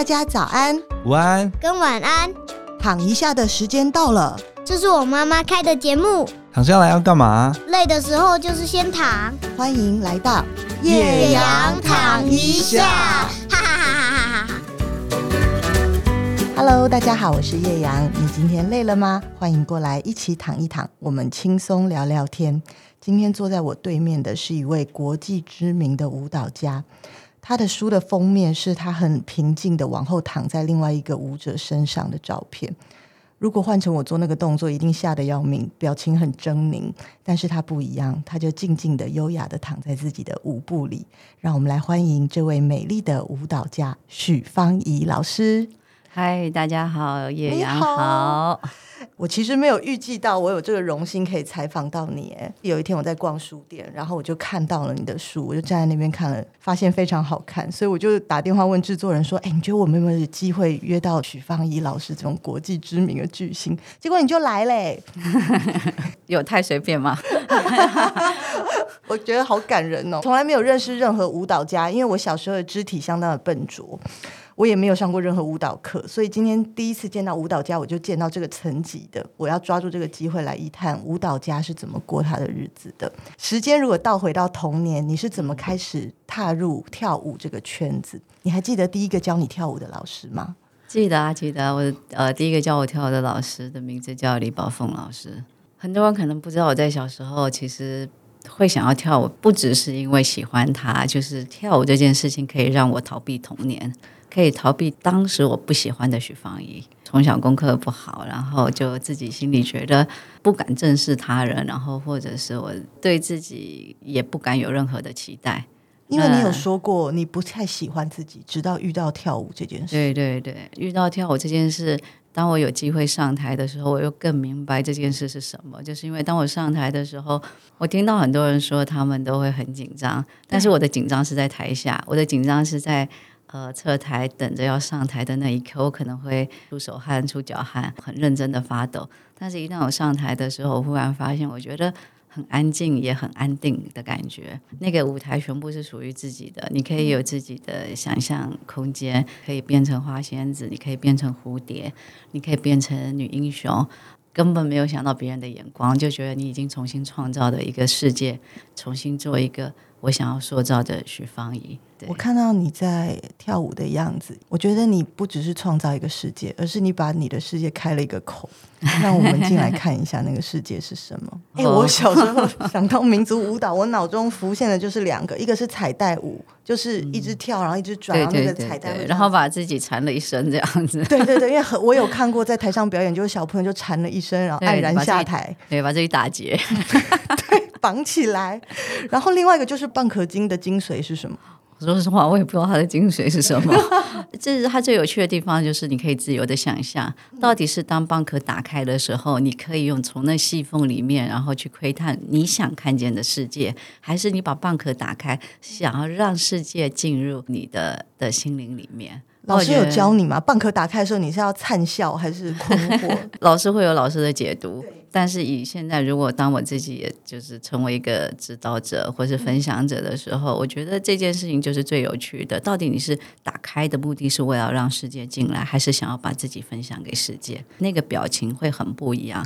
大家早安、午安跟晚安。躺一下的时间到了，这是我妈妈开的节目。躺下来要干嘛？累的时候就是先躺。欢迎来到叶阳躺一下，哈哈哈哈哈哈。Hello，大家好，我是叶阳。你今天累了吗？欢迎过来一起躺一躺，我们轻松聊聊天。今天坐在我对面的是一位国际知名的舞蹈家。他的书的封面是他很平静的往后躺在另外一个舞者身上的照片。如果换成我做那个动作，一定吓得要命，表情很狰狞。但是他不一样，他就静静的、优雅的躺在自己的舞步里。让我们来欢迎这位美丽的舞蹈家许芳宜老师。嗨，大家好，叶阳好。我其实没有预计到我有这个荣幸可以采访到你。哎，有一天我在逛书店，然后我就看到了你的书，我就站在那边看了，发现非常好看，所以我就打电话问制作人说：“哎，你觉得我们有没有机会约到许芳怡老师这种国际知名的巨星？”结果你就来嘞，有太随便吗？我觉得好感人哦，从来没有认识任何舞蹈家，因为我小时候的肢体相当的笨拙。我也没有上过任何舞蹈课，所以今天第一次见到舞蹈家，我就见到这个层级的。我要抓住这个机会来一探舞蹈家是怎么过他的日子的。时间如果倒回到童年，你是怎么开始踏入跳舞这个圈子？你还记得第一个教你跳舞的老师吗？记得啊，记得。我呃，第一个教我跳舞的老师的名字叫李宝凤老师。很多人可能不知道，我在小时候其实会想要跳舞，不只是因为喜欢他，就是跳舞这件事情可以让我逃避童年。可以逃避当时我不喜欢的许芳宜，从小功课不好，然后就自己心里觉得不敢正视他人，然后或者是我对自己也不敢有任何的期待，因为你有说过你不太喜欢自己，直到遇到跳舞这件事。对对对，遇到跳舞这件事，当我有机会上台的时候，我又更明白这件事是什么。就是因为当我上台的时候，我听到很多人说他们都会很紧张，但是我的紧张是在台下，我的紧张是在。呃，侧台等着要上台的那一刻，我可能会出手汗、出脚汗，很认真的发抖。但是，一旦我上台的时候，我忽然发现，我觉得很安静，也很安定的感觉。那个舞台全部是属于自己的，你可以有自己的想象空间，可以变成花仙子，你可以变成蝴蝶，你可以变成女英雄。根本没有想到别人的眼光，就觉得你已经重新创造了一个世界，重新做一个我想要塑造的许芳宜。我看到你在跳舞的样子，我觉得你不只是创造一个世界，而是你把你的世界开了一个口，让我们进来看一下那个世界是什么。哎、欸，我小时候想到民族舞蹈，我脑中浮现的就是两个，一个是彩带舞，就是一直跳，然后一直转，然后那个彩带，然后把自己缠了一身这样子。对对对，因为我有看过在台上表演，就是小朋友就缠了一身，然后黯然下台，对，把自己打结，对，绑起来。然后另外一个就是蚌壳精的精髓是什么？说实话，我也不知道它的精髓是什么。这是它最有趣的地方，就是你可以自由的想象，到底是当蚌壳打开的时候，你可以用从那细缝里面，然后去窥探你想看见的世界，还是你把蚌壳打开，想要让世界进入你的的心灵里面。老师有教你吗？蚌壳打开的时候，你是要灿笑还是困惑？老师会有老师的解读。但是以现在，如果当我自己也就是成为一个指导者或是分享者的时候，我觉得这件事情就是最有趣的。到底你是打开的目的是为了让世界进来，还是想要把自己分享给世界？那个表情会很不一样。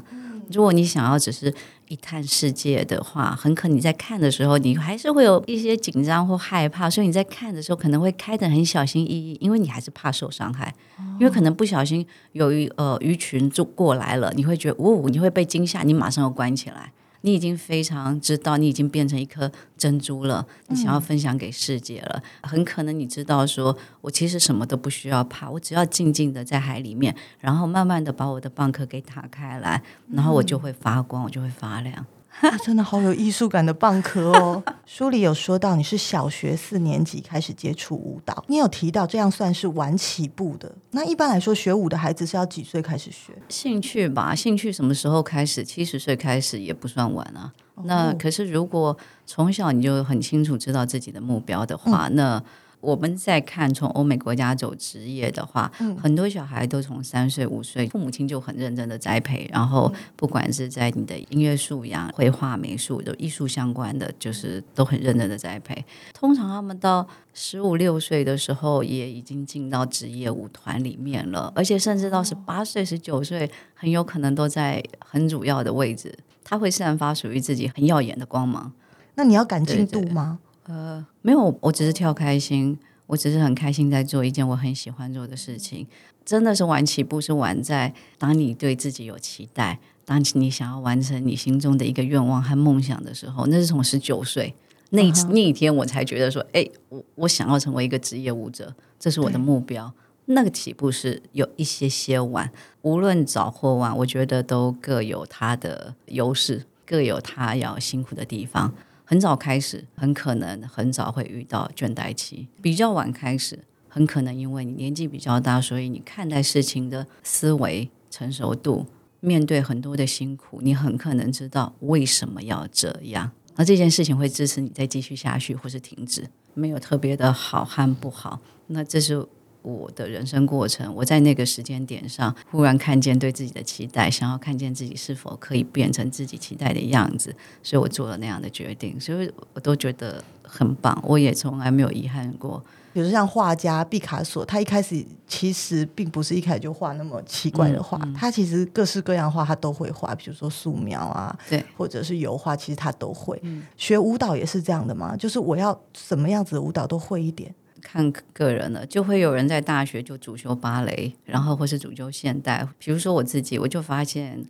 如果你想要只是一探世界的话，很可能你在看的时候，你还是会有一些紧张或害怕，所以你在看的时候可能会开得很小心翼翼，因为你还是怕受伤害，因为可能不小心有一呃鱼群就过来了，你会觉得呜，你会被惊吓，你马上要关起来。你已经非常知道，你已经变成一颗珍珠了。你想要分享给世界了，嗯、很可能你知道说，说我其实什么都不需要怕，我只要静静的在海里面，然后慢慢的把我的蚌壳给打开来，然后我就会发光，我就会发亮。啊、真的好有艺术感的蚌壳哦！书里有说到你是小学四年级开始接触舞蹈，你有提到这样算是晚起步的。那一般来说，学舞的孩子是要几岁开始学？兴趣吧，兴趣什么时候开始？七十岁开始也不算晚啊。哦、那可是如果从小你就很清楚知道自己的目标的话，嗯、那。我们在看从欧美国家走职业的话，嗯、很多小孩都从三岁五岁，父母亲就很认真的栽培，然后不管是在你的音乐素养、绘画、美术的艺术相关的，就是都很认真的栽培。通常他们到十五六岁的时候，也已经进到职业舞团里面了，而且甚至到十八岁、十九岁，很有可能都在很主要的位置，他会散发属于自己很耀眼的光芒。那你要赶进度吗？呃，没有，我只是跳开心，我只是很开心在做一件我很喜欢做的事情。真的是晚起步是晚在当你对自己有期待，当你想要完成你心中的一个愿望和梦想的时候，那是从十九岁那那一天我才觉得说，哎，我我想要成为一个职业舞者，这是我的目标。那个起步是有一些些晚，无论早或晚，我觉得都各有它的优势，各有它要辛苦的地方。很早开始，很可能很早会遇到倦怠期；比较晚开始，很可能因为你年纪比较大，所以你看待事情的思维成熟度，面对很多的辛苦，你很可能知道为什么要这样。那这件事情会支持你再继续下去，或是停止，没有特别的好和不好。那这是。我的人生过程，我在那个时间点上忽然看见对自己的期待，想要看见自己是否可以变成自己期待的样子，所以我做了那样的决定，所以我都觉得很棒，我也从来没有遗憾过。比如像画家毕卡索，他一开始其实并不是一开始就画那么奇怪的画，嗯嗯、他其实各式各样画他都会画，比如说素描啊，对，或者是油画，其实他都会。嗯、学舞蹈也是这样的吗？就是我要什么样子的舞蹈都会一点。看个人了，就会有人在大学就主修芭蕾，然后或是主修现代。比如说我自己，我就发现，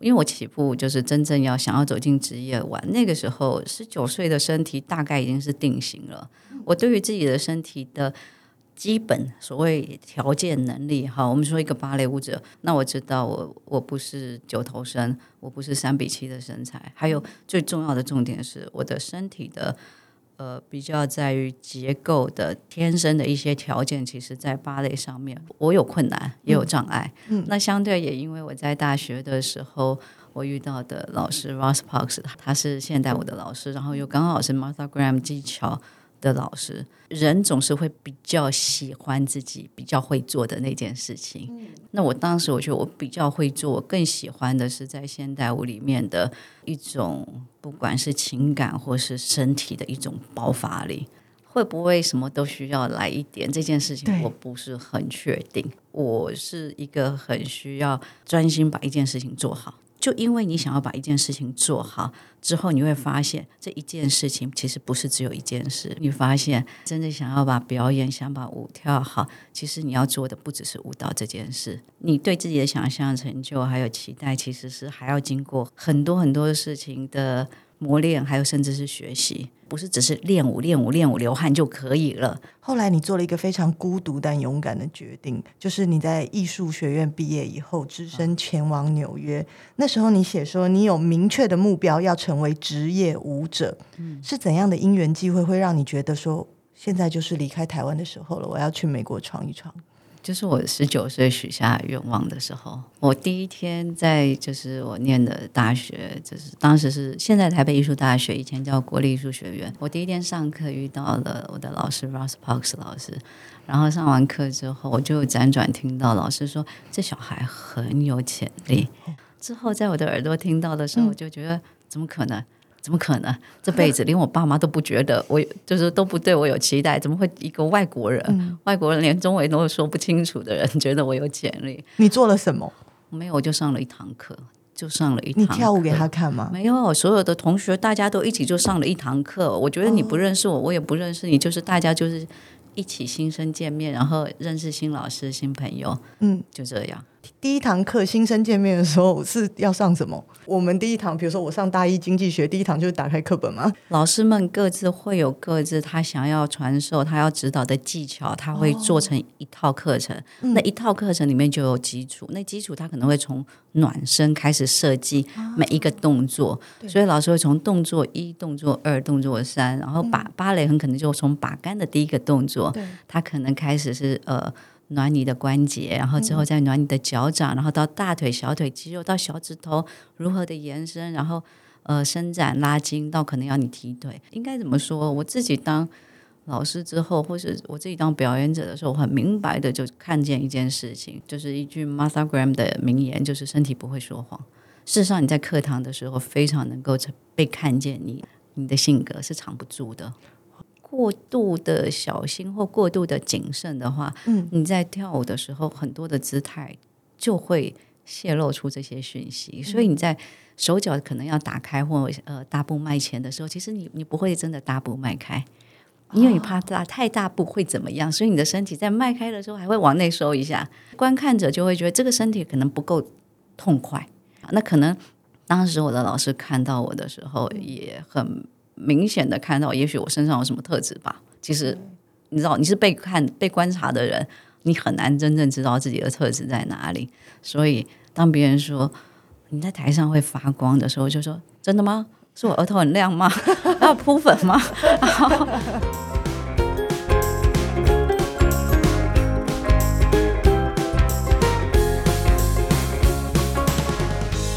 因为我起步就是真正要想要走进职业玩，那个时候十九岁的身体大概已经是定型了。我对于自己的身体的基本所谓条件能力，哈，我们说一个芭蕾舞者，那我知道我我不是九头身，我不是三比七的身材，还有最重要的重点是我的身体的。呃，比较在于结构的天生的一些条件，其实，在芭蕾上面，我有困难，也有障碍。嗯，那相对也因为我在大学的时候，我遇到的老师 Ross Parks，他是现代舞的老师，然后又刚好是 Martha Graham 技巧的老师，人总是会比较喜欢自己比较会做的那件事情。嗯、那我当时我觉得我比较会做，我更喜欢的是在现代舞里面的一种，不管是情感或是身体的一种爆发力。会不会什么都需要来一点？这件事情我不是很确定。我是一个很需要专心把一件事情做好。就因为你想要把一件事情做好之后，你会发现这一件事情其实不是只有一件事。你发现真的想要把表演、想把舞跳好，其实你要做的不只是舞蹈这件事。你对自己的想象、成就还有期待，其实是还要经过很多很多事情的。磨练，还有甚至是学习，不是只是练舞、练舞、练舞、流汗就可以了。后来你做了一个非常孤独但勇敢的决定，就是你在艺术学院毕业以后，只身前往纽约。嗯、那时候你写说，你有明确的目标，要成为职业舞者。嗯，是怎样的因缘机会，会让你觉得说，现在就是离开台湾的时候了？我要去美国闯一闯。就是我十九岁许下愿望的时候，我第一天在就是我念的大学，就是当时是现在台北艺术大学，以前叫国立艺术学院。我第一天上课遇到了我的老师 Ross Parks 老师，然后上完课之后，我就辗转听到老师说这小孩很有潜力。之后在我的耳朵听到的时候，我就觉得怎么可能？怎么可能？这辈子 连我爸妈都不觉得我，就是都不对我有期待。怎么会一个外国人，嗯、外国人连中文都说不清楚的人，觉得我有潜力？你做了什么？没有，我就上了一堂课，就上了一堂。你跳舞给他看吗？没有，所有的同学大家都一起就上了一堂课。我觉得你不认识我，哦、我也不认识你，就是大家就是一起新生见面，然后认识新老师、新朋友。嗯，就这样。第一堂课新生见面的时候是要上什么？我们第一堂，比如说我上大一经济学，第一堂就是打开课本吗？老师们各自会有各自他想要传授、他要指导的技巧，他会做成一套课程。哦、那一套课程里面就有基础，那基础他可能会从暖身开始设计每一个动作，哦、所以老师会从动作一、动作二、动作三，然后把芭蕾很可能就从把杆的第一个动作，他可能开始是呃。暖你的关节，然后之后再暖你的脚掌，嗯、然后到大腿、小腿肌肉，到小指头如何的延伸，然后呃伸展拉筋，到可能要你提腿。应该怎么说？我自己当老师之后，或是我自己当表演者的时候，我很明白的就看见一件事情，就是一句 Martha Graham 的名言，就是身体不会说谎。事实上，你在课堂的时候非常能够被看见你，你你的性格是藏不住的。过度的小心或过度的谨慎的话，嗯，你在跳舞的时候，很多的姿态就会泄露出这些讯息。所以你在手脚可能要打开或呃大步迈前的时候，其实你你不会真的大步迈开，因为你怕大太大步会怎么样，所以你的身体在迈开的时候还会往内收一下。观看者就会觉得这个身体可能不够痛快。那可能当时我的老师看到我的时候也很。明显的看到，也许我身上有什么特质吧。其实，你知道，你是被看、被观察的人，你很难真正知道自己的特质在哪里。所以，当别人说你在台上会发光的时候，就说：“真的吗？是我额头很亮吗？要铺粉吗？”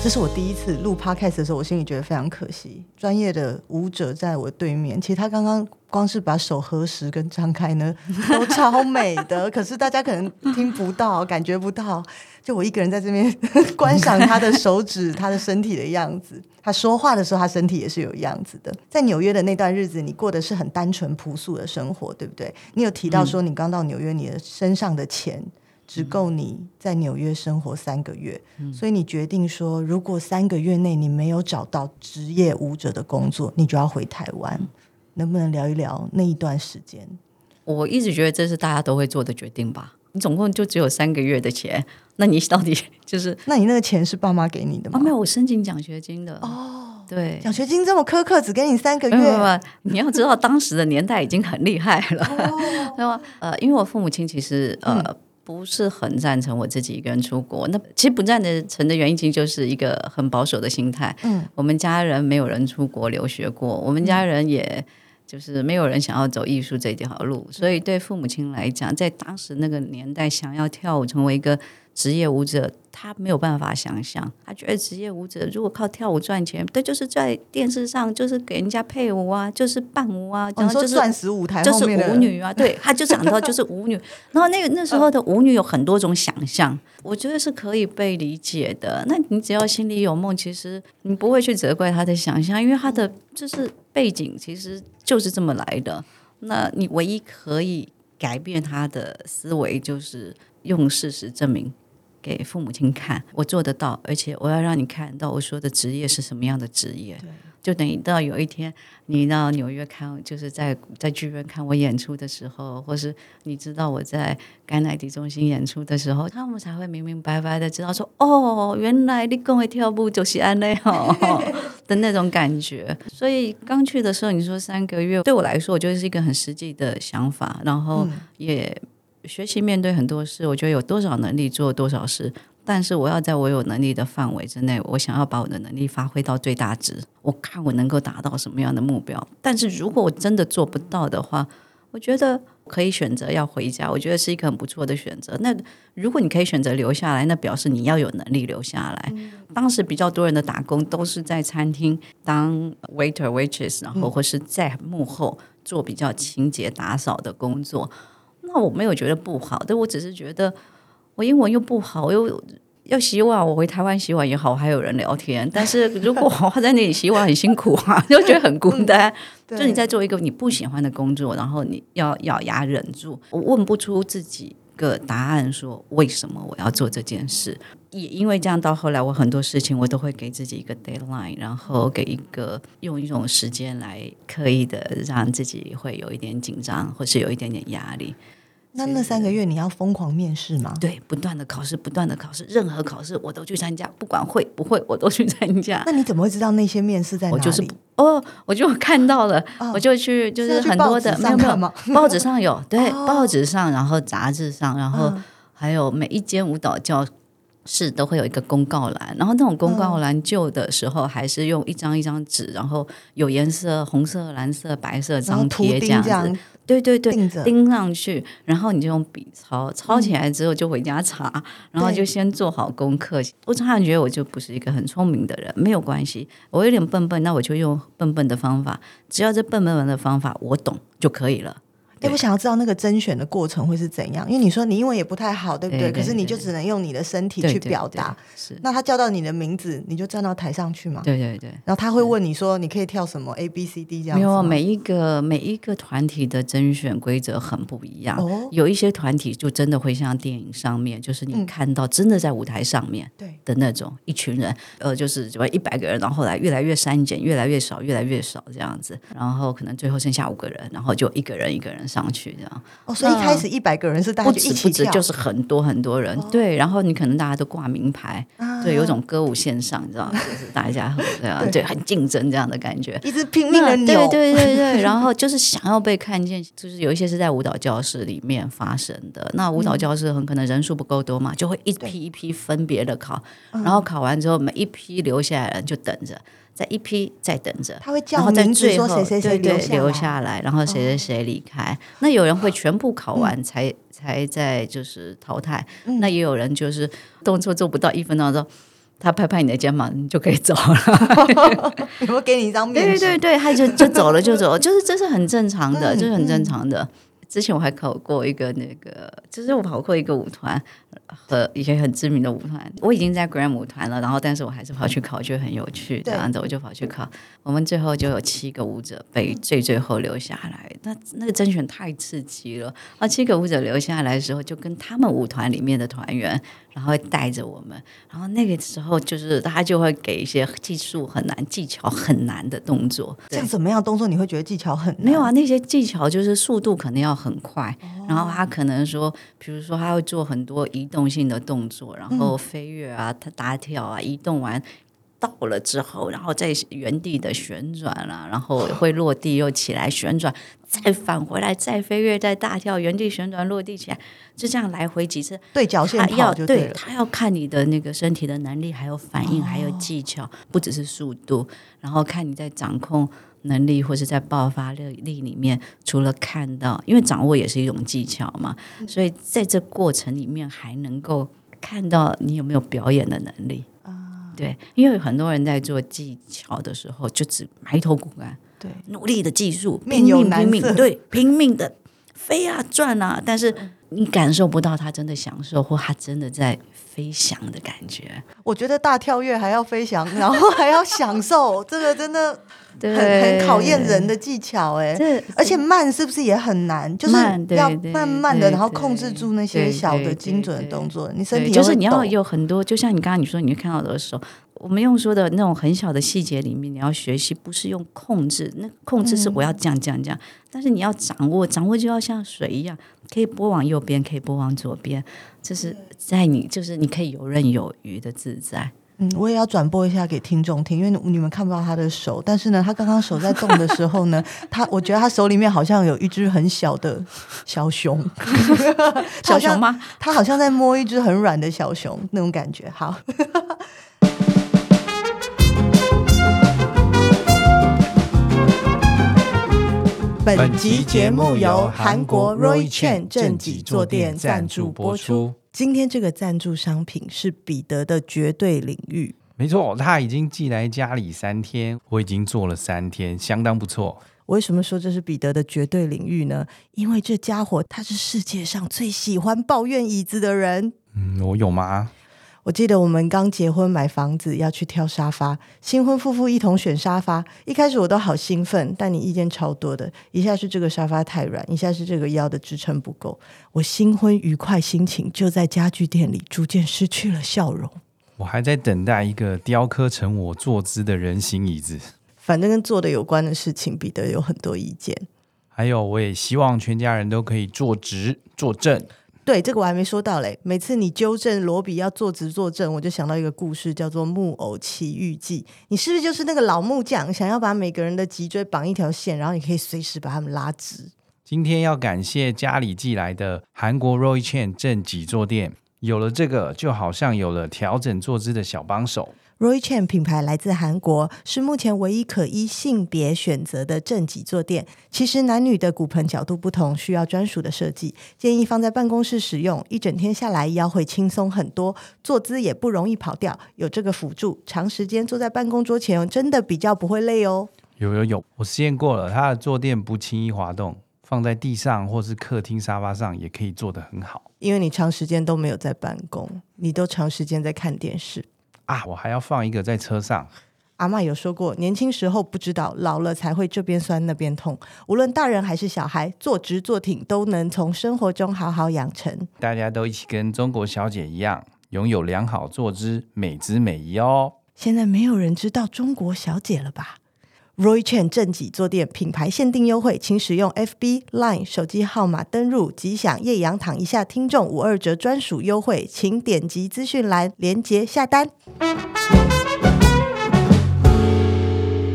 这是我第一次录 podcast 的时候，我心里觉得非常可惜。专业的舞者在我对面，其实他刚刚光是把手合十跟张开呢，都超美的。可是大家可能听不到，感觉不到。就我一个人在这边 观赏他的手指，他的身体的样子。他说话的时候，他身体也是有样子的。在纽约的那段日子，你过的是很单纯朴素的生活，对不对？你有提到说，你刚到纽约，你的身上的钱。只够你在纽约生活三个月，嗯，所以你决定说，如果三个月内你没有找到职业舞者的工作，你就要回台湾。嗯。能不能聊一聊那一段时间？我一直觉得这是大家都会做的决定吧。你总共就只有三个月的钱，那你到底 就是？那你那个钱是爸妈给你的吗？哦，没有，我申请奖学金的。哦，对，奖学金这么苛刻，只给你三个月。没有，没有，你要知道，当时的年代已经很厉害了。对吧？呃，因为我父母亲其实呃。嗯不是很赞成我自己一个人出国。那其实不赞成的原因，其实就是一个很保守的心态。嗯，我们家人没有人出国留学过，我们家人也就是没有人想要走艺术这条路，所以对父母亲来讲，在当时那个年代，想要跳舞成为一个。职业舞者，他没有办法想象，他觉得职业舞者如果靠跳舞赚钱，对，就是在电视上就是给人家配舞啊，就是伴舞啊，然后就是钻石舞台就是舞女啊，对，他就讲到就是舞女，然后那个那时候的舞女有很多种想象，我觉得是可以被理解的。那你只要心里有梦，其实你不会去责怪他的想象，因为他的就是背景其实就是这么来的。那你唯一可以改变他的思维，就是用事实证明。给父母亲看，我做得到，而且我要让你看到我说的职业是什么样的职业。就等于到有一天你到纽约看，就是在在剧院看我演出的时候，或是你知道我在甘乃迪中心演出的时候，他们才会明明白白的知道说，哦，原来你跟我跳舞就是安内哦 的那种感觉。所以刚去的时候，你说三个月，对我来说，我觉得是一个很实际的想法，然后也。学习面对很多事，我觉得有多少能力做多少事，但是我要在我有能力的范围之内，我想要把我的能力发挥到最大值。我看我能够达到什么样的目标。但是如果我真的做不到的话，我觉得可以选择要回家，我觉得是一个很不错的选择。那如果你可以选择留下来，那表示你要有能力留下来。当时比较多人的打工都是在餐厅当 waiter waitress，然后或是在幕后做比较清洁打扫的工作。那我没有觉得不好，但我只是觉得我英文又不好，我又要洗碗，我回台湾洗碗也好，还有人聊天。但是 如果我在那里洗碗很辛苦啊，就觉得很孤单。就你在做一个你不喜欢的工作，然后你要咬牙忍住，我问不出自己个答案，说为什么我要做这件事。也因为这样，到后来我很多事情我都会给自己一个 deadline，然后给一个用一种时间来刻意的让自己会有一点紧张，或是有一点点压力。那那三个月你要疯狂面试吗？对，不断的考试，不断的考试，任何考试我都去参加，不管会不会，我都去参加。那你怎么会知道那些面试在哪里？我就是哦，我就看到了，哦、我就去，就是很多的，没有没有，报纸上有，对，哦、报纸上，然后杂志上，然后还有每一间舞蹈教室都会有一个公告栏，然后那种公告栏旧的时候还是用一张一张纸，然后有颜色，红色、蓝色、白色张贴这样子。对对对，钉上去，然后你就用笔抄，抄起来之后就回家查，嗯、然后就先做好功课。我突然觉得我就不是一个很聪明的人，没有关系，我有点笨笨，那我就用笨笨的方法，只要这笨笨的方法我懂就可以了。哎，我想要知道那个甄选的过程会是怎样？因为你说你英文也不太好，对不对？可是你就只能用你的身体去表达。是。那他叫到你的名字，你就站到台上去嘛？对对对。然后他会问你说：“你可以跳什么 A B C D 这样？”没有，每一个每一个团体的甄选规则很不一样。哦。有一些团体就真的会像电影上面，就是你看到真的在舞台上面对的那种一群人，呃，就是什么一百个人，然后后来越来越删减，越来越少，越来越少这样子，然后可能最后剩下五个人，然后就一个人一个人上去这样。哦，所以一开始一百个人是大家一起止，就是很多很多人，哦、对，然后你可能大家都挂名牌，啊、对，有种歌舞线上，你知道？就是大家很这样，对，很竞争这样的感觉，一直拼命的扭，对对对对，然后就是想要被看见，就是有一些是在舞蹈教室里面发生的，那舞蹈教室很可能人数不够多嘛，就会一批一批分别的考，然后考完之后每一批留下来的人就等着。在一批在等着，他会叫名字说谁谁谁留留下来，然后谁谁谁离开。哦、那有人会全部考完才、嗯、才在就是淘汰。嗯、那也有人就是动作做不到一分钟之后，他拍拍你的肩膀，你就可以走了。有没有给你一张面？对对对，他就就走了就走了，就 是这是很正常的，这、嗯、是很正常的。之前我还考过一个那个，就是我跑过一个舞团和一些很知名的舞团。我已经在 Gram 舞团了，然后但是我还是跑去考，觉得很有趣，这样子我就跑去考。我们最后就有七个舞者被最最后留下来，那那个甄选太刺激了。啊，七个舞者留下来的时候，就跟他们舞团里面的团员。然后带着我们，然后那个时候就是他就会给一些技术很难、技巧很难的动作。像怎么样动作你会觉得技巧很难？没有啊，那些技巧就是速度可能要很快，哦、然后他可能说，比如说他会做很多移动性的动作，然后飞跃啊、他打跳啊，移动完。到了之后，然后在原地的旋转了，然后会落地又起来旋转，再返回来，再飞跃，再大跳，原地旋转落地起来，就这样来回几次。对角线要对，他要看你的那个身体的能力，还有反应，还有技巧，不只是速度。然后看你在掌控能力或是在爆发力力里面，除了看到，因为掌握也是一种技巧嘛，所以在这过程里面还能够看到你有没有表演的能力。对，因为很多人在做技巧的时候，就只埋头苦干，对，努力的技术，拼命拼命，对，拼命的飞啊转啊，但是你感受不到他真的享受，或他真的在飞翔的感觉。我觉得大跳跃还要飞翔，然后还要享受，这个真的。很很考验人的技巧哎，而且慢是不是也很难？就是要慢慢的，然后控制住那些小的精准的动作。你身体就是你要有很多，就像你刚刚你说，你会看到的时候，我们用说的那种很小的细节里面，你要学习不是用控制，那控制是我要这样这样这样，但是你要掌握，掌握就要像水一样，可以拨往右边，可以拨往左边，就是在你就是你可以游刃有余的自在。嗯，我也要转播一下给听众听，因为你们看不到他的手，但是呢，他刚刚手在动的时候呢，他我觉得他手里面好像有一只很小的 小熊，小熊吗？他好像在摸一只很软的小熊那种感觉。好，本集节目由韩国 Roy Chen 正脊坐垫赞助播出。今天这个赞助商品是彼得的绝对领域，没错，他已经寄来家里三天，我已经做了三天，相当不错。为什么说这是彼得的绝对领域呢？因为这家伙他是世界上最喜欢抱怨椅子的人。嗯，我有吗？我记得我们刚结婚买房子要去挑沙发，新婚夫妇一同选沙发。一开始我都好兴奋，但你意见超多的，一下是这个沙发太软，一下是这个腰的支撑不够。我新婚愉快心情就在家具店里逐渐失去了笑容。我还在等待一个雕刻成我坐姿的人形椅子。反正跟坐的有关的事情，彼得有很多意见。还有，我也希望全家人都可以坐直坐正。对，这个我还没说到嘞。每次你纠正罗比要坐直坐正，我就想到一个故事，叫做《木偶奇遇记》。你是不是就是那个老木匠，想要把每个人的脊椎绑一条线，然后你可以随时把他们拉直？今天要感谢家里寄来的韩国 Roy Chen 正脊坐垫，有了这个，就好像有了调整坐姿的小帮手。Roy Chen 品牌来自韩国，是目前唯一可依性别选择的正脊坐垫。其实男女的骨盆角度不同，需要专属的设计。建议放在办公室使用，一整天下来腰会轻松很多，坐姿也不容易跑掉。有这个辅助，长时间坐在办公桌前，真的比较不会累哦。有有有，我试验过了，它的坐垫不轻易滑动。放在地上或是客厅沙发上也可以做得很好。因为你长时间都没有在办公，你都长时间在看电视啊。我还要放一个在车上。阿妈有说过，年轻时候不知道，老了才会这边酸那边痛。无论大人还是小孩，坐直坐挺都能从生活中好好养成。大家都一起跟中国小姐一样，拥有良好坐姿，美姿美仪哦。现在没有人知道中国小姐了吧？Roy Chen 正己坐垫品牌限定优惠，请使用 FB Line 手机号码登入，即享夜阳躺一下听众五二折专属优惠，请点击资讯栏连接下单。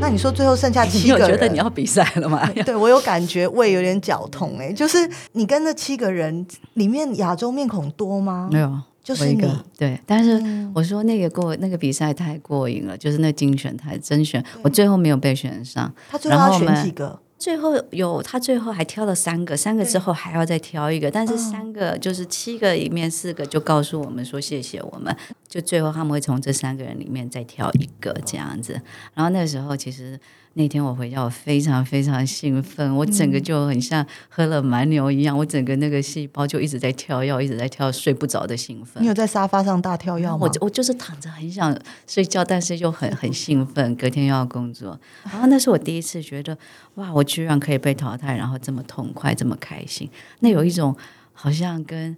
那你说最后剩下七个人，你觉得你要比赛了吗？对，我有感觉胃有点绞痛哎，就是你跟那七个人里面亚洲面孔多吗？没有，就是一个对。但是我说那个过那个比赛太过瘾了，就是那精选太甄选，我最后没有被选上。他最后要选几个？最后有他最后还挑了三个，三个之后还要再挑一个，但是三个就是七个里面四个就告诉我们说谢谢我们，就最后他们会从这三个人里面再挑一个这样子。然后那时候其实。那天我回家，我非常非常兴奋，我整个就很像喝了蛮牛一样，嗯、我整个那个细胞就一直在跳跃，一直在跳，睡不着的兴奋。你有在沙发上大跳跃吗？我我就是躺着很想睡觉，但是又很很兴奋，隔天又要工作。然后那是我第一次觉得，哇，我居然可以被淘汰，然后这么痛快，这么开心。那有一种好像跟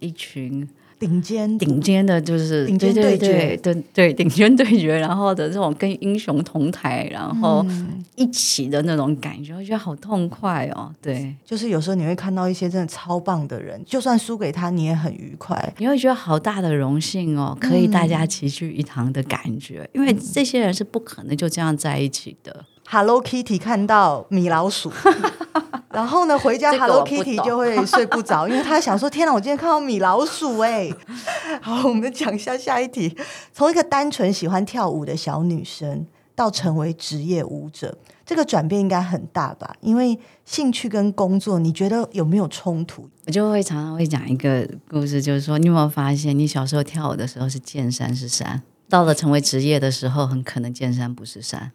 一群。顶尖顶尖的，就是顶尖对决，对对对，顶尖对决，然后的这种跟英雄同台，然后一起的那种感觉，我觉得好痛快哦。对，就是有时候你会看到一些真的超棒的人，就算输给他，你也很愉快，你会觉得好大的荣幸哦，可以大家齐聚一堂的感觉，因为这些人是不可能就这样在一起的。Hello Kitty 看到米老鼠。然后呢，回家 Hello Kitty 就会睡不着，因为他想说：“天哪，我今天看到米老鼠哎！” 好，我们讲一下下一题。从一个单纯喜欢跳舞的小女生，到成为职业舞者，这个转变应该很大吧？因为兴趣跟工作，你觉得有没有冲突？我就会常常会讲一个故事，就是说，你有没有发现，你小时候跳舞的时候是见山是山，到了成为职业的时候，很可能见山不是山。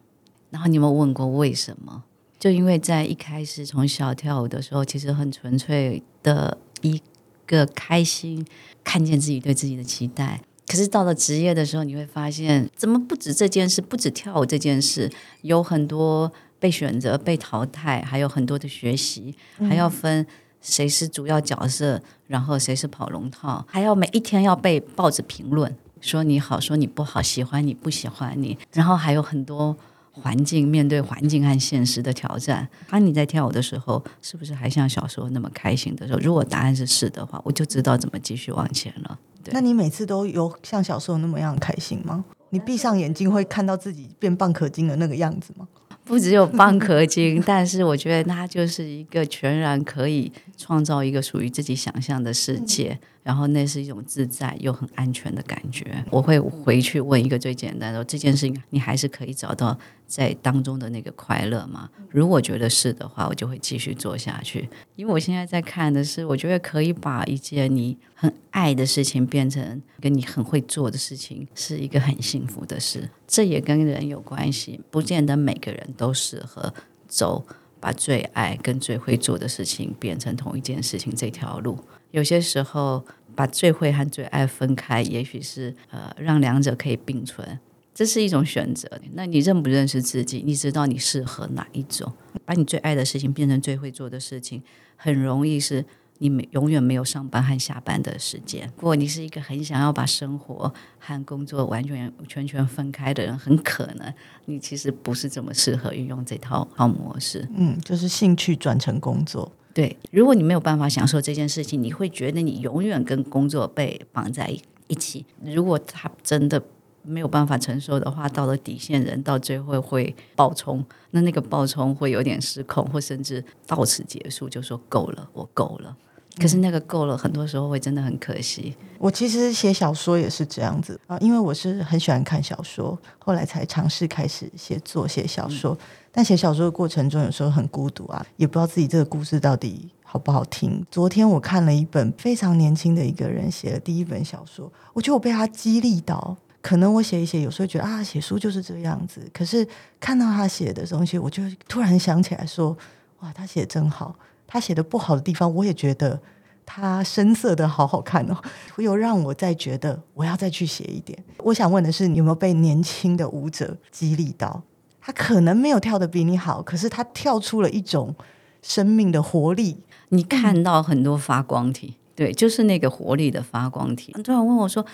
然后你有没有问过为什么？就因为在一开始从小跳舞的时候，其实很纯粹的一个开心，看见自己对自己的期待。可是到了职业的时候，你会发现，怎么不止这件事，不止跳舞这件事，有很多被选择、被淘汰，还有很多的学习，还要分谁是主要角色，然后谁是跑龙套，还要每一天要被报纸评论，说你好，说你不好，喜欢你不喜欢你，然后还有很多。环境，面对环境和现实的挑战，当你在跳舞的时候，是不是还像小时候那么开心的时候？如果答案是是的话，我就知道怎么继续往前了。对。那你每次都有像小时候那么样开心吗？你闭上眼睛会看到自己变蚌壳精的那个样子吗？不只有蚌壳精，但是我觉得它就是一个全然可以创造一个属于自己想象的世界。然后那是一种自在又很安全的感觉。我会回去问一个最简单的：这件事情你还是可以找到在当中的那个快乐吗？如果觉得是的话，我就会继续做下去。因为我现在在看的是，我觉得可以把一件你很爱的事情变成跟你很会做的事情，是一个很幸福的事。这也跟人有关系，不见得每个人都适合走把最爱跟最会做的事情变成同一件事情这条路。有些时候，把最会和最爱分开，也许是呃，让两者可以并存，这是一种选择。那你认不认识自己？你知道你适合哪一种？把你最爱的事情变成最会做的事情，很容易是你没永远没有上班和下班的时间。如果你是一个很想要把生活和工作完全全全分开的人，很可能你其实不是这么适合运用这套好模式。嗯，就是兴趣转成工作。对，如果你没有办法享受这件事情，你会觉得你永远跟工作被绑在一起。如果他真的没有办法承受的话，到了底线，人到最后会爆冲。那那个爆冲会有点失控，或甚至到此结束，就说够了，我够了。可是那个够了，很多时候会真的很可惜。我其实写小说也是这样子啊，因为我是很喜欢看小说，后来才尝试开始写作写小说。嗯但写小说的过程中，有时候很孤独啊，也不知道自己这个故事到底好不好听。昨天我看了一本非常年轻的一个人写的第一本小说，我觉得我被他激励到。可能我写一写，有时候觉得啊，写书就是这样子。可是看到他写的东西，我就突然想起来说，哇，他写的真好。他写的不好的地方，我也觉得他深色的好好看哦，又让我再觉得我要再去写一点。我想问的是，你有没有被年轻的舞者激励到？他可能没有跳得比你好，可是他跳出了一种生命的活力。你看到很多发光体，对，就是那个活力的发光体。很多人问我说。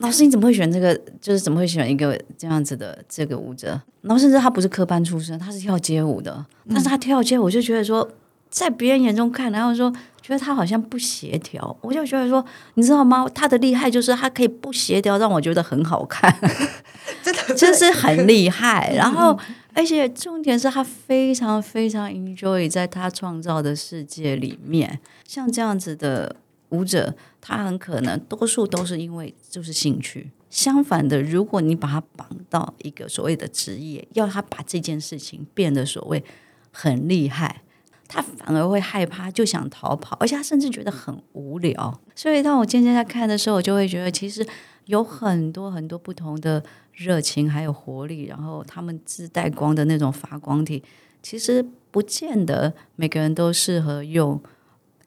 老师，你怎么会选这个？就是怎么会选一个这样子的这个舞者？然后甚至他不是科班出身，他是跳街舞的，但是他跳街舞就觉得说，在别人眼中看，然后说觉得他好像不协调。我就觉得说，你知道吗？他的厉害就是他可以不协调，让我觉得很好看，真的，真是很厉害。然后，而且重点是他非常非常 enjoy 在他创造的世界里面，像这样子的。舞者他很可能多数都是因为就是兴趣。相反的，如果你把他绑到一个所谓的职业，要他把这件事情变得所谓很厉害，他反而会害怕，就想逃跑，而且他甚至觉得很无聊。所以当我渐渐在看的时候，我就会觉得其实有很多很多不同的热情还有活力，然后他们自带光的那种发光体，其实不见得每个人都适合用。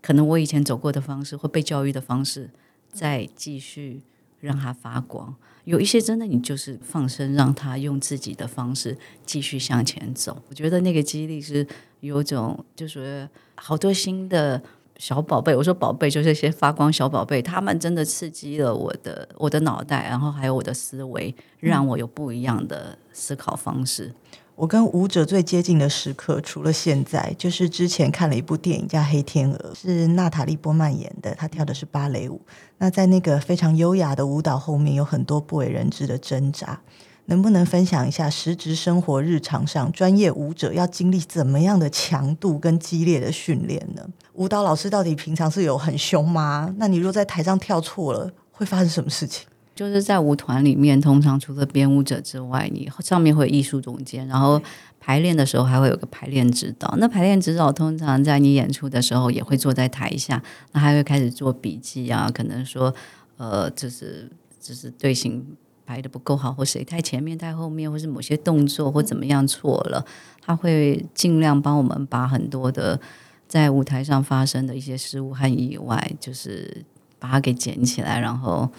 可能我以前走过的方式或被教育的方式，再继续让它发光。有一些真的，你就是放生，让他用自己的方式继续向前走。我觉得那个激励是有种，就是好多新的小宝贝。我说宝贝，就是一些发光小宝贝，他们真的刺激了我的我的脑袋，然后还有我的思维，让我有不一样的思考方式。我跟舞者最接近的时刻，除了现在，就是之前看了一部电影叫《黑天鹅》，是娜塔莉波曼演的，她跳的是芭蕾舞。那在那个非常优雅的舞蹈后面，有很多不为人知的挣扎。能不能分享一下实质生活日常上，专业舞者要经历怎么样的强度跟激烈的训练呢？舞蹈老师到底平常是有很凶吗？那你若在台上跳错了，会发生什么事情？就是在舞团里面，通常除了编舞者之外，你上面会有艺术总监，然后排练的时候还会有个排练指导。那排练指导通常在你演出的时候也会坐在台下，那还会开始做笔记啊，可能说呃，就是就是队形排的不够好，或谁太前面太后面，或是某些动作或怎么样错了，他会尽量帮我们把很多的在舞台上发生的一些失误和意外，就是把它给捡起来，然后。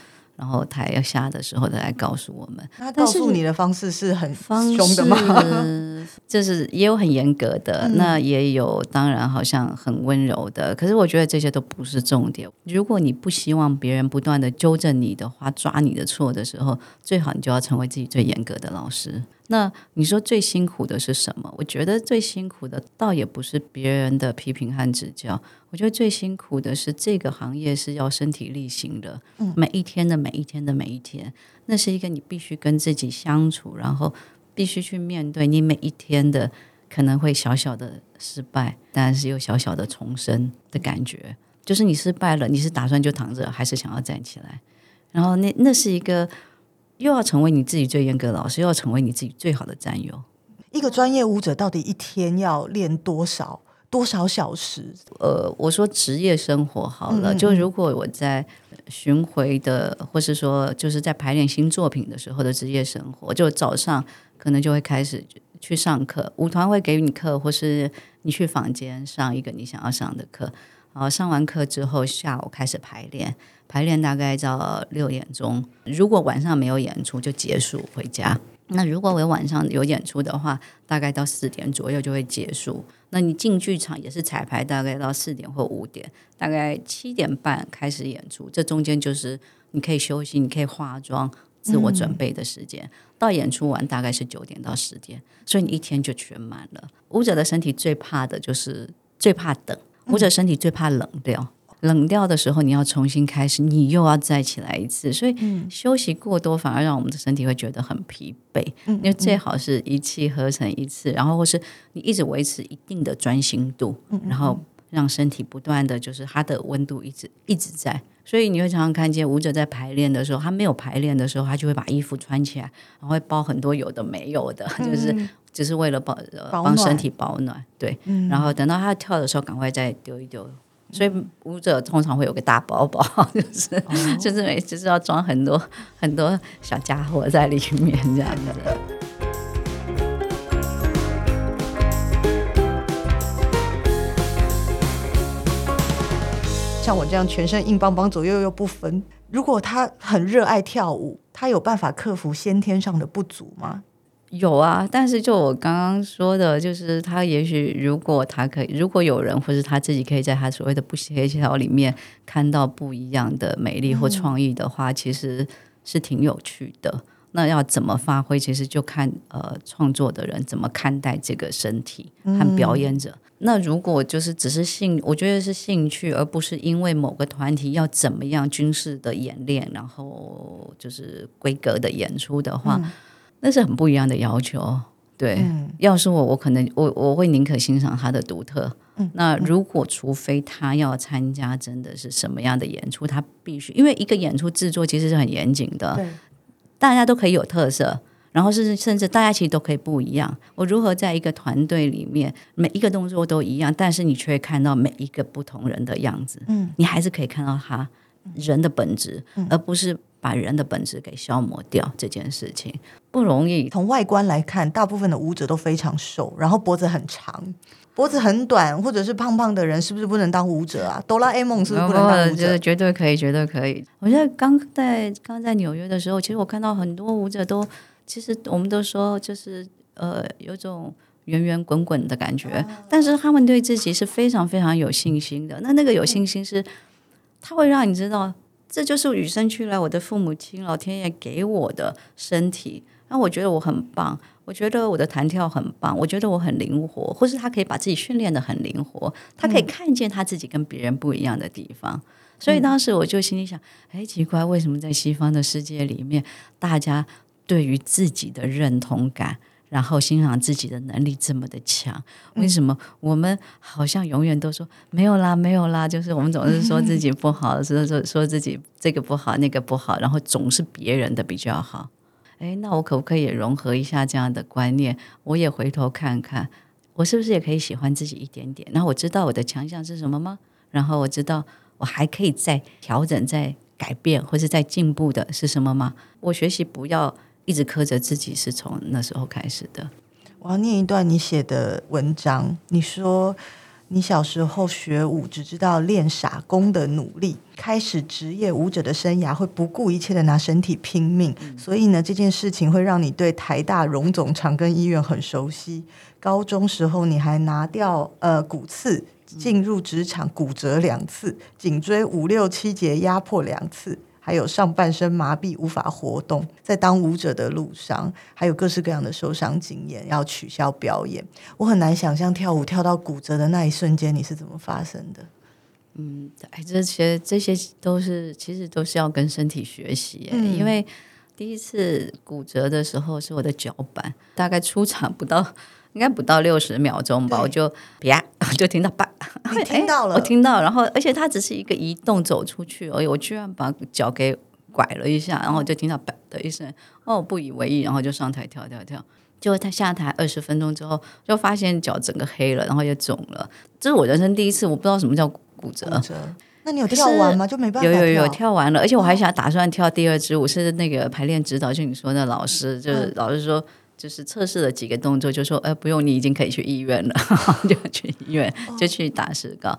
然后台要下的时候再来告诉我们。他告诉你的方式是很凶的吗？就是也有很严格的，嗯、那也有当然好像很温柔的。可是我觉得这些都不是重点。如果你不希望别人不断的纠正你的话，抓你的错的时候，最好你就要成为自己最严格的老师。那你说最辛苦的是什么？我觉得最辛苦的倒也不是别人的批评和指教，我觉得最辛苦的是这个行业是要身体力行的，每一天的每一天的每一天，那是一个你必须跟自己相处，然后必须去面对你每一天的可能会小小的失败，但是又小小的重生的感觉。就是你失败了，你是打算就躺着，还是想要站起来？然后那那是一个。又要成为你自己最严格的老师，又要成为你自己最好的战友。一个专业舞者到底一天要练多少多少小时？呃，我说职业生活好了，就如果我在巡回的，或是说就是在排练新作品的时候的职业生活，就早上可能就会开始去上课，舞团会给你课，或是你去房间上一个你想要上的课。然后上完课之后，下午开始排练，排练大概到六点钟。如果晚上没有演出，就结束回家。那如果我晚上有演出的话，大概到四点左右就会结束。那你进剧场也是彩排，大概到四点或五点，大概七点半开始演出。这中间就是你可以休息，你可以化妆、自我准备的时间。嗯、到演出完大概是九点到十点，所以你一天就全满了。舞者的身体最怕的就是最怕等。舞者身体最怕冷掉，冷掉的时候你要重新开始，你又要再起来一次，所以休息过多反而让我们的身体会觉得很疲惫。因为最好是一气呵成一次，然后或是你一直维持一定的专心度，然后让身体不断的就是它的温度一直一直在。所以你会常常看见舞者在排练的时候，他没有排练的时候，他就会把衣服穿起来，然后会包很多有的没有的，就是。只是为了保帮身体保暖，对，嗯、然后等到他跳的时候，赶快再丢一丢。所以舞者通常会有个大包包，就是、哦、就是每就是要装很多很多小家伙在里面这样子。像我这样全身硬邦邦、左右又不分。如果他很热爱跳舞，他有办法克服先天上的不足吗？有啊，但是就我刚刚说的，就是他也许如果他可以，如果有人或是他自己可以在他所谓的不协调里面看到不一样的美丽或创意的话，嗯、其实是挺有趣的。那要怎么发挥，其实就看呃创作的人怎么看待这个身体和表演者。嗯、那如果就是只是兴，我觉得是兴趣，而不是因为某个团体要怎么样军事的演练，然后就是规格的演出的话。嗯那是很不一样的要求，对。嗯、要是我，我可能我我会宁可欣赏他的独特。嗯、那如果除非他要参加，真的是什么样的演出，他必须，因为一个演出制作其实是很严谨的，大家都可以有特色，然后是甚至大家其实都可以不一样。我如何在一个团队里面，每一个动作都一样，但是你却看到每一个不同人的样子，嗯，你还是可以看到他人的本质，嗯、而不是。把人的本质给消磨掉这件事情不容易。从外观来看，大部分的舞者都非常瘦，然后脖子很长，脖子很短，或者是胖胖的人，是不是不能当舞者啊？哆啦 A 梦是不是不能当舞者？绝对可以，绝对可以。我觉得刚在刚在纽约的时候，其实我看到很多舞者都，其实我们都说就是呃，有种圆圆滚滚的感觉，但是他们对自己是非常非常有信心的。那那个有信心是，他会让你知道。这就是与生俱来，我的父母亲、老天爷给我的身体。那我觉得我很棒，我觉得我的弹跳很棒，我觉得我很灵活，或是他可以把自己训练得很灵活，他可以看见他自己跟别人不一样的地方。嗯、所以当时我就心里想：哎，奇怪，为什么在西方的世界里面，大家对于自己的认同感？然后欣赏自己的能力这么的强，为什么我们好像永远都说没有啦，没有啦？就是我们总是说自己不好，说说说自己这个不好，那个不好，然后总是别人的比较好。哎，那我可不可以也融合一下这样的观念？我也回头看看，我是不是也可以喜欢自己一点点？然后我知道我的强项是什么吗？然后我知道我还可以再调整、再改变或是再进步的是什么吗？我学习不要。一直苛责自己是从那时候开始的。我要念一段你写的文章。你说你小时候学舞只知道练傻功的努力，开始职业舞者的生涯会不顾一切的拿身体拼命。嗯、所以呢，这件事情会让你对台大荣总长庚医院很熟悉。高中时候你还拿掉呃骨刺，进入职场骨折两次，颈椎五六七节压迫两次。还有上半身麻痹无法活动，在当舞者的路上，还有各式各样的受伤经验，要取消表演。我很难想象跳舞跳到骨折的那一瞬间，你是怎么发生的？嗯，哎，这些这些都是其实都是要跟身体学习，嗯、因为第一次骨折的时候是我的脚板，大概出场不到。应该不到六十秒钟吧，我就啪，就听到啪，你听到了，我听到，然后而且它只是一个移动走出去而已，我居然把脚给拐了一下，然后就听到啪的一声，哦，不以为意，然后就上台跳跳跳，结果他下台二十分钟之后，就发现脚整个黑了，然后也肿了，这是我人生第一次，我不知道什么叫骨折。骨折，那你有跳完吗？就没办法有有有跳完了，而且我还想打算跳第二支舞，是那个排练指导，就你说那老师，就是老师说。就是测试了几个动作，就说：“哎，不用，你已经可以去医院了，就去医院，就去打石膏。哦”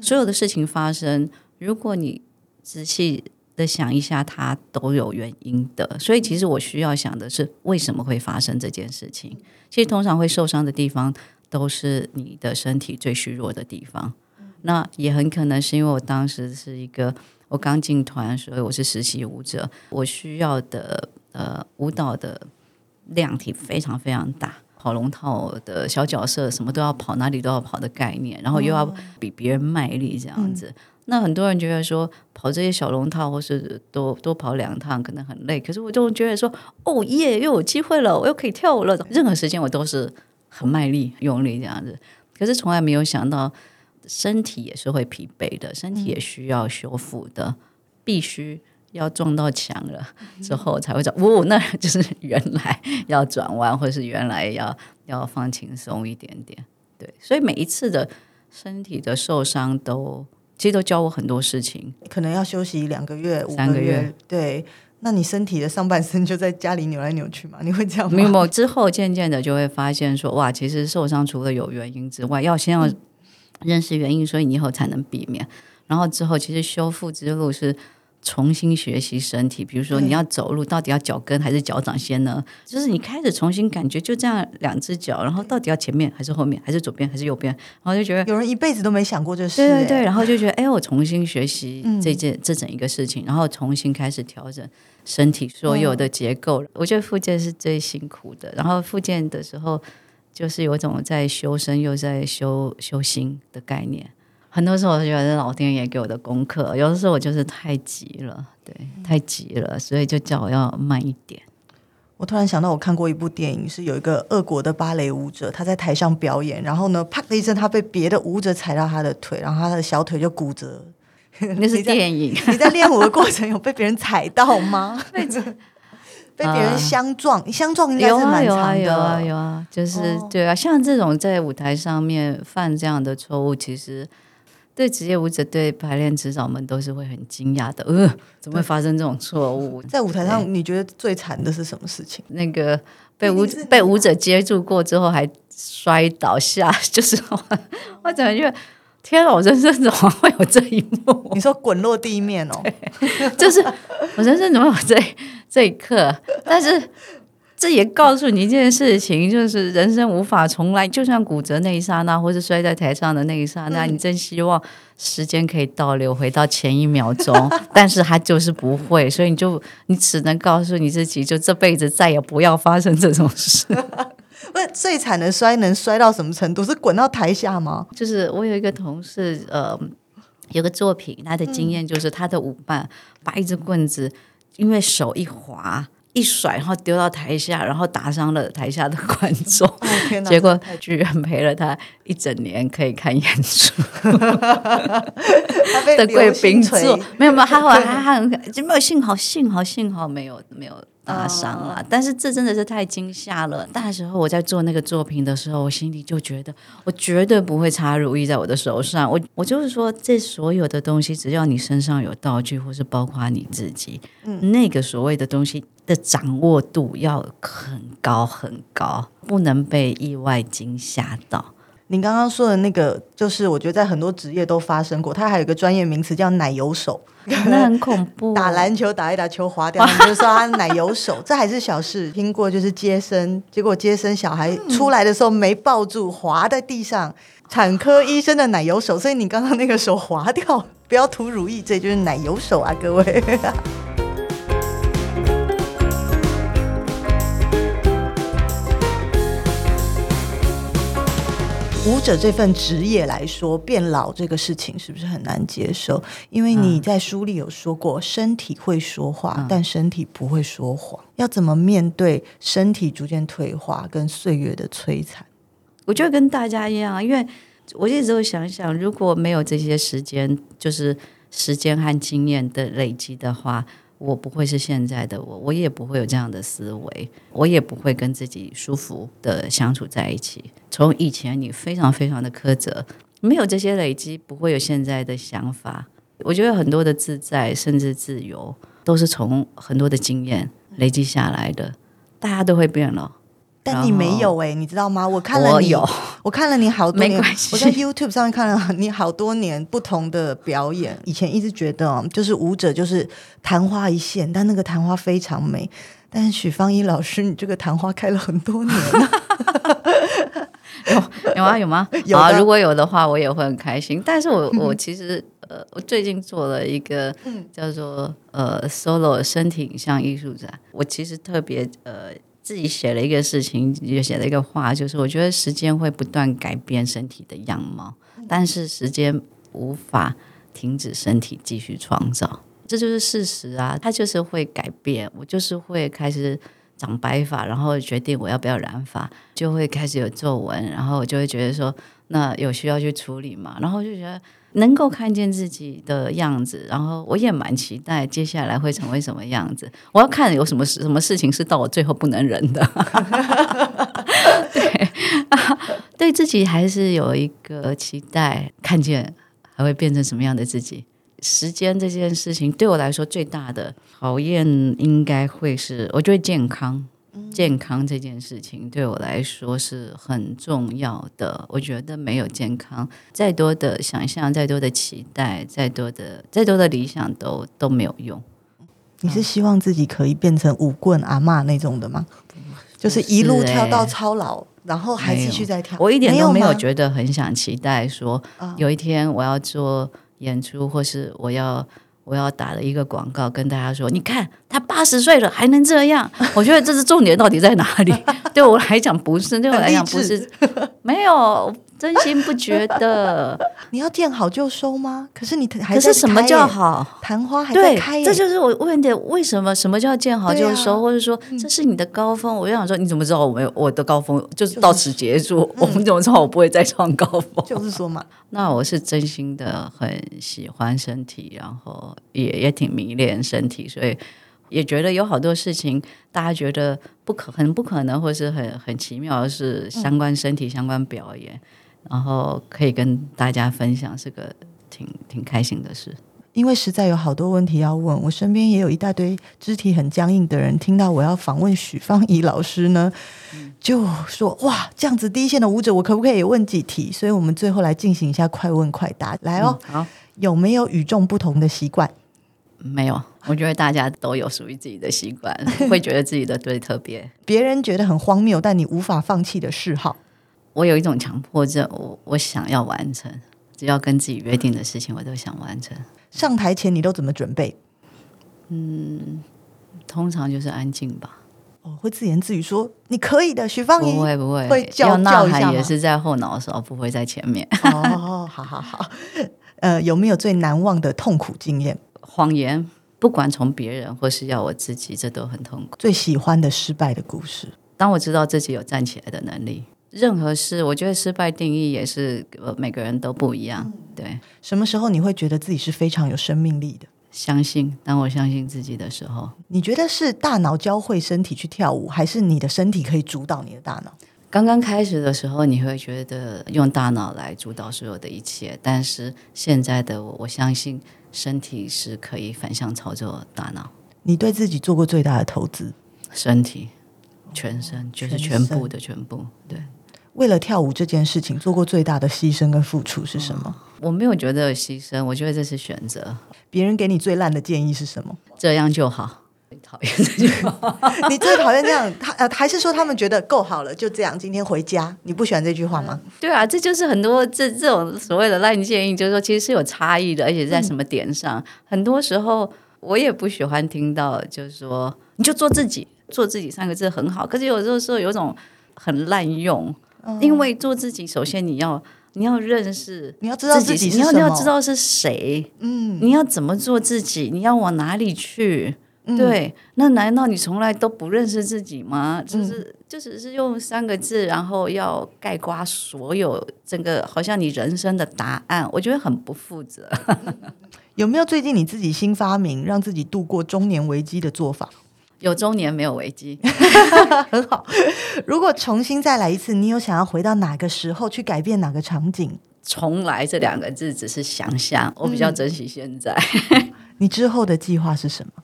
所有的事情发生，如果你仔细的想一下，它都有原因的。所以，其实我需要想的是，为什么会发生这件事情？其实，通常会受伤的地方，都是你的身体最虚弱的地方。那也很可能是因为我当时是一个我刚进团，所以我是实习舞者，我需要的呃舞蹈的。量体非常非常大，跑龙套的小角色，什么都要跑，哪里都要跑的概念，然后又要比别人卖力这样子。嗯、那很多人觉得说跑这些小龙套，或是多多跑两趟可能很累，可是我就觉得说，哦耶，又有机会了，我又可以跳舞了。任何时间我都是很卖力、用力这样子，可是从来没有想到身体也是会疲惫的，身体也需要修复的，必须。要撞到墙了之后才会找，哦，那就是原来要转弯，或是原来要要放轻松一点点。对，所以每一次的身体的受伤都其实都教我很多事情。可能要休息两个月、三个月。对，那你身体的上半身就在家里扭来扭去嘛？你会这样吗？没有，之后渐渐的就会发现说，哇，其实受伤除了有原因之外，要先要认识原因，所以你以后才能避免。然后之后，其实修复之路是。重新学习身体，比如说你要走路，到底要脚跟还是脚掌先呢？就是你开始重新感觉，就这样两只脚，然后到底要前面还是后面，还是左边还是右边？然后就觉得有人一辈子都没想过这事，对对对，然后就觉得哎，我重新学习这件、嗯、这整一个事情，然后重新开始调整身体所有的结构。嗯、我觉得复健是最辛苦的，然后复健的时候就是有种在修身又在修修心的概念。很多时候我觉得老天爷给我的功课，有的时候我就是太急了，对，太急了，所以就叫我要慢一点。我突然想到，我看过一部电影，是有一个俄国的芭蕾舞者，他在台上表演，然后呢，啪的一声，他被别的舞者踩到他的腿，然后他的小腿就骨折。那是电影。你在练舞的过程有被别人踩到吗？被 被别人相撞，呃、相撞应该是蛮长的。有啊，有啊，有啊，有啊，就是、哦、对啊，像这种在舞台上面犯这样的错误，其实。对职业舞者、对排练指导们都是会很惊讶的。呃，怎么会发生这种错误？在舞台上，你觉得最惨的是什么事情？那个被舞被舞者接住过之后还摔倒下，就是我，我怎么觉得天啊，我人生怎么会有这一幕？你说滚落地面哦，就是我人生怎么有这这一刻？但是。这也告诉你一件事情，就是人生无法重来。就像骨折那一刹那，或是摔在台上的那一刹那，你真希望时间可以倒流回到前一秒钟，但是他就是不会，所以你就你只能告诉你自己，就这辈子再也不要发生这种事。不是最惨的摔能摔到什么程度？是滚到台下吗？就是我有一个同事，呃，有个作品，他的经验就是他的舞伴把一只棍子，因为手一滑。一甩，然后丢到台下，然后打伤了台下的观众，哦、结果居然赔了他一整年可以看演出。的贵宾座没有没有，他后来 还很就没有，幸好幸好幸好没有没有。打伤了，但是这真的是太惊吓了。那时候我在做那个作品的时候，我心里就觉得，我绝对不会插如意在我的手上。我我就是说，这所有的东西，只要你身上有道具，或是包括你自己，嗯，那个所谓的东西的掌握度要很高很高，不能被意外惊吓到。您刚刚说的那个，就是我觉得在很多职业都发生过。它还有一个专业名词叫“奶油手”，那很恐怖。打篮球打一打球滑掉，你就说他奶油手，这还是小事。听过就是接生，结果接生小孩出来的时候没抱住，滑在地上。产科医生的奶油手，所以你刚刚那个手滑掉，不要涂如意，这就是奶油手啊，各位。舞者这份职业来说，变老这个事情是不是很难接受？因为你在书里有说过，身体会说话，嗯、但身体不会说谎。要怎么面对身体逐渐退化跟岁月的摧残？我觉得跟大家一样，因为我一直都想想，如果没有这些时间，就是时间和经验的累积的话。我不会是现在的我，我也不会有这样的思维，我也不会跟自己舒服的相处在一起。从以前你非常非常的苛责，没有这些累积，不会有现在的想法。我觉得很多的自在甚至自由，都是从很多的经验累积下来的。大家都会变了。但你没有哎、欸，你知道吗？我看了你，我，看了你好多年，我在 YouTube 上面看了你好多年不同的表演。以前一直觉得，就是舞者就是昙花一现，但那个昙花非常美。但是许芳一老师，你这个昙花开了很多年了 有有啊？有吗？有啊，如果有的话，我也会很开心。但是我我其实呃，我最近做了一个叫做呃 Solo 身体影像艺术展，我其实特别呃。自己写了一个事情，也写了一个话，就是我觉得时间会不断改变身体的样貌，但是时间无法停止身体继续创造，这就是事实啊！它就是会改变，我就是会开始长白发，然后决定我要不要染发，就会开始有皱纹，然后我就会觉得说，那有需要去处理嘛，然后就觉得。能够看见自己的样子，然后我也蛮期待接下来会成为什么样子。我要看有什么事，什么事情是到我最后不能忍的。对啊，对自己还是有一个期待，看见还会变成什么样的自己。时间这件事情对我来说最大的考验，应该会是我觉得健康。健康这件事情对我来说是很重要的。我觉得没有健康，再多的想象、再多的期待、再多的、再多的理想都都没有用。你是希望自己可以变成舞棍阿嬷那种的吗？就是一路跳到超老，然后还继续在跳。我一点都没有觉得很想期待说，有一天我要做演出，或是我要。我要打了一个广告，跟大家说：“你看，他八十岁了还能这样。”我觉得这是重点，到底在哪里？对我来讲不是，对我来讲不是，没有。真心不觉得 你要见好就收吗？可是你还可是什么叫好？昙花还在开，这就是我问的，为什么什么叫见好就收？啊、或者说这是你的高峰？嗯、我就想说，你怎么知道我没有我的高峰就是到此结束？就是、我们怎么知道我不会再创高峰？就是说嘛，那我是真心的很喜欢身体，然后也也挺迷恋身体，所以。也觉得有好多事情，大家觉得不可很不可能，或是很很奇妙的是相关身体、相关表演，嗯、然后可以跟大家分享，是个挺挺开心的事。因为实在有好多问题要问，我身边也有一大堆肢体很僵硬的人，听到我要访问许芳宜老师呢，就说：“哇，这样子第一线的舞者，我可不可以也问几题？”所以，我们最后来进行一下快问快答，来哦，嗯、好，有没有与众不同的习惯？没有，我觉得大家都有属于自己的习惯，会觉得自己的最特别。别人觉得很荒谬，但你无法放弃的嗜好。我有一种强迫症，我我想要完成，只要跟自己约定的事情，我都想完成。上台前你都怎么准备？嗯，通常就是安静吧。哦，会自言自语说：“你可以的，徐芳宜。”不会不会，会叫要呐喊也是在后脑的时候，不会在前面。哦，好好好。呃，有没有最难忘的痛苦经验？谎言，不管从别人或是要我自己，这都很痛苦。最喜欢的失败的故事，当我知道自己有站起来的能力。任何事，我觉得失败定义也是呃每个人都不一样。对，什么时候你会觉得自己是非常有生命力的？相信，当我相信自己的时候。你觉得是大脑教会身体去跳舞，还是你的身体可以主导你的大脑？刚刚开始的时候，你会觉得用大脑来主导所有的一切，但是现在的我，我相信。身体是可以反向操作大脑。你对自己做过最大的投资？身体，全身，就是全部的全部。对，为了跳舞这件事情，做过最大的牺牲跟付出是什么？哦，我没有觉得有牺牲，我觉得这是选择。别人给你最烂的建议是什么？这样就好。讨厌这句话，你最讨厌这样？他呃，还是说他们觉得够好了，就这样，今天回家？你不喜欢这句话吗？对啊，这就是很多这这种所谓的烂建议，就是说其实是有差异的，而且在什么点上，嗯、很多时候我也不喜欢听到，就是说你就做自己，做自己三个字很好，可是有时候说有种很滥用，嗯、因为做自己，首先你要你要认识，你要知道自己，你要你要知道是谁，嗯，你要怎么做自己，你要往哪里去？对，那难道你从来都不认识自己吗？就是就只是用三个字，然后要盖刮所有整个，好像你人生的答案，我觉得很不负责。有没有最近你自己新发明，让自己度过中年危机的做法？有中年没有危机，很好。如果重新再来一次，你有想要回到哪个时候去改变哪个场景？重来这两个字只是想象，我比较珍惜现在。你之后的计划是什么？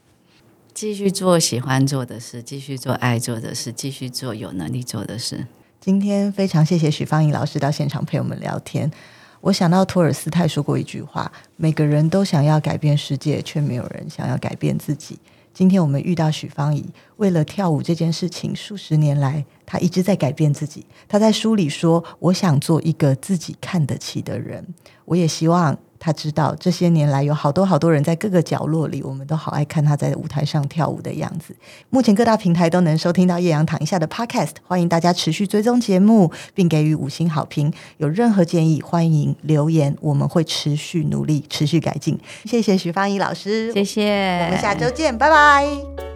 继续做喜欢做的事，继续做爱做的事，继续做有能力做的事。今天非常谢谢许芳宜老师到现场陪我们聊天。我想到托尔斯泰说过一句话：“每个人都想要改变世界，却没有人想要改变自己。”今天我们遇到许芳宜，为了跳舞这件事情，数十年来她一直在改变自己。她在书里说：“我想做一个自己看得起的人。”我也希望。他知道这些年来有好多好多人在各个角落里，我们都好爱看他在舞台上跳舞的样子。目前各大平台都能收听到叶阳躺一下的 Podcast，欢迎大家持续追踪节目，并给予五星好评。有任何建议，欢迎留言，我们会持续努力，持续改进。谢谢徐芳怡老师，谢谢，我们下周见，拜拜。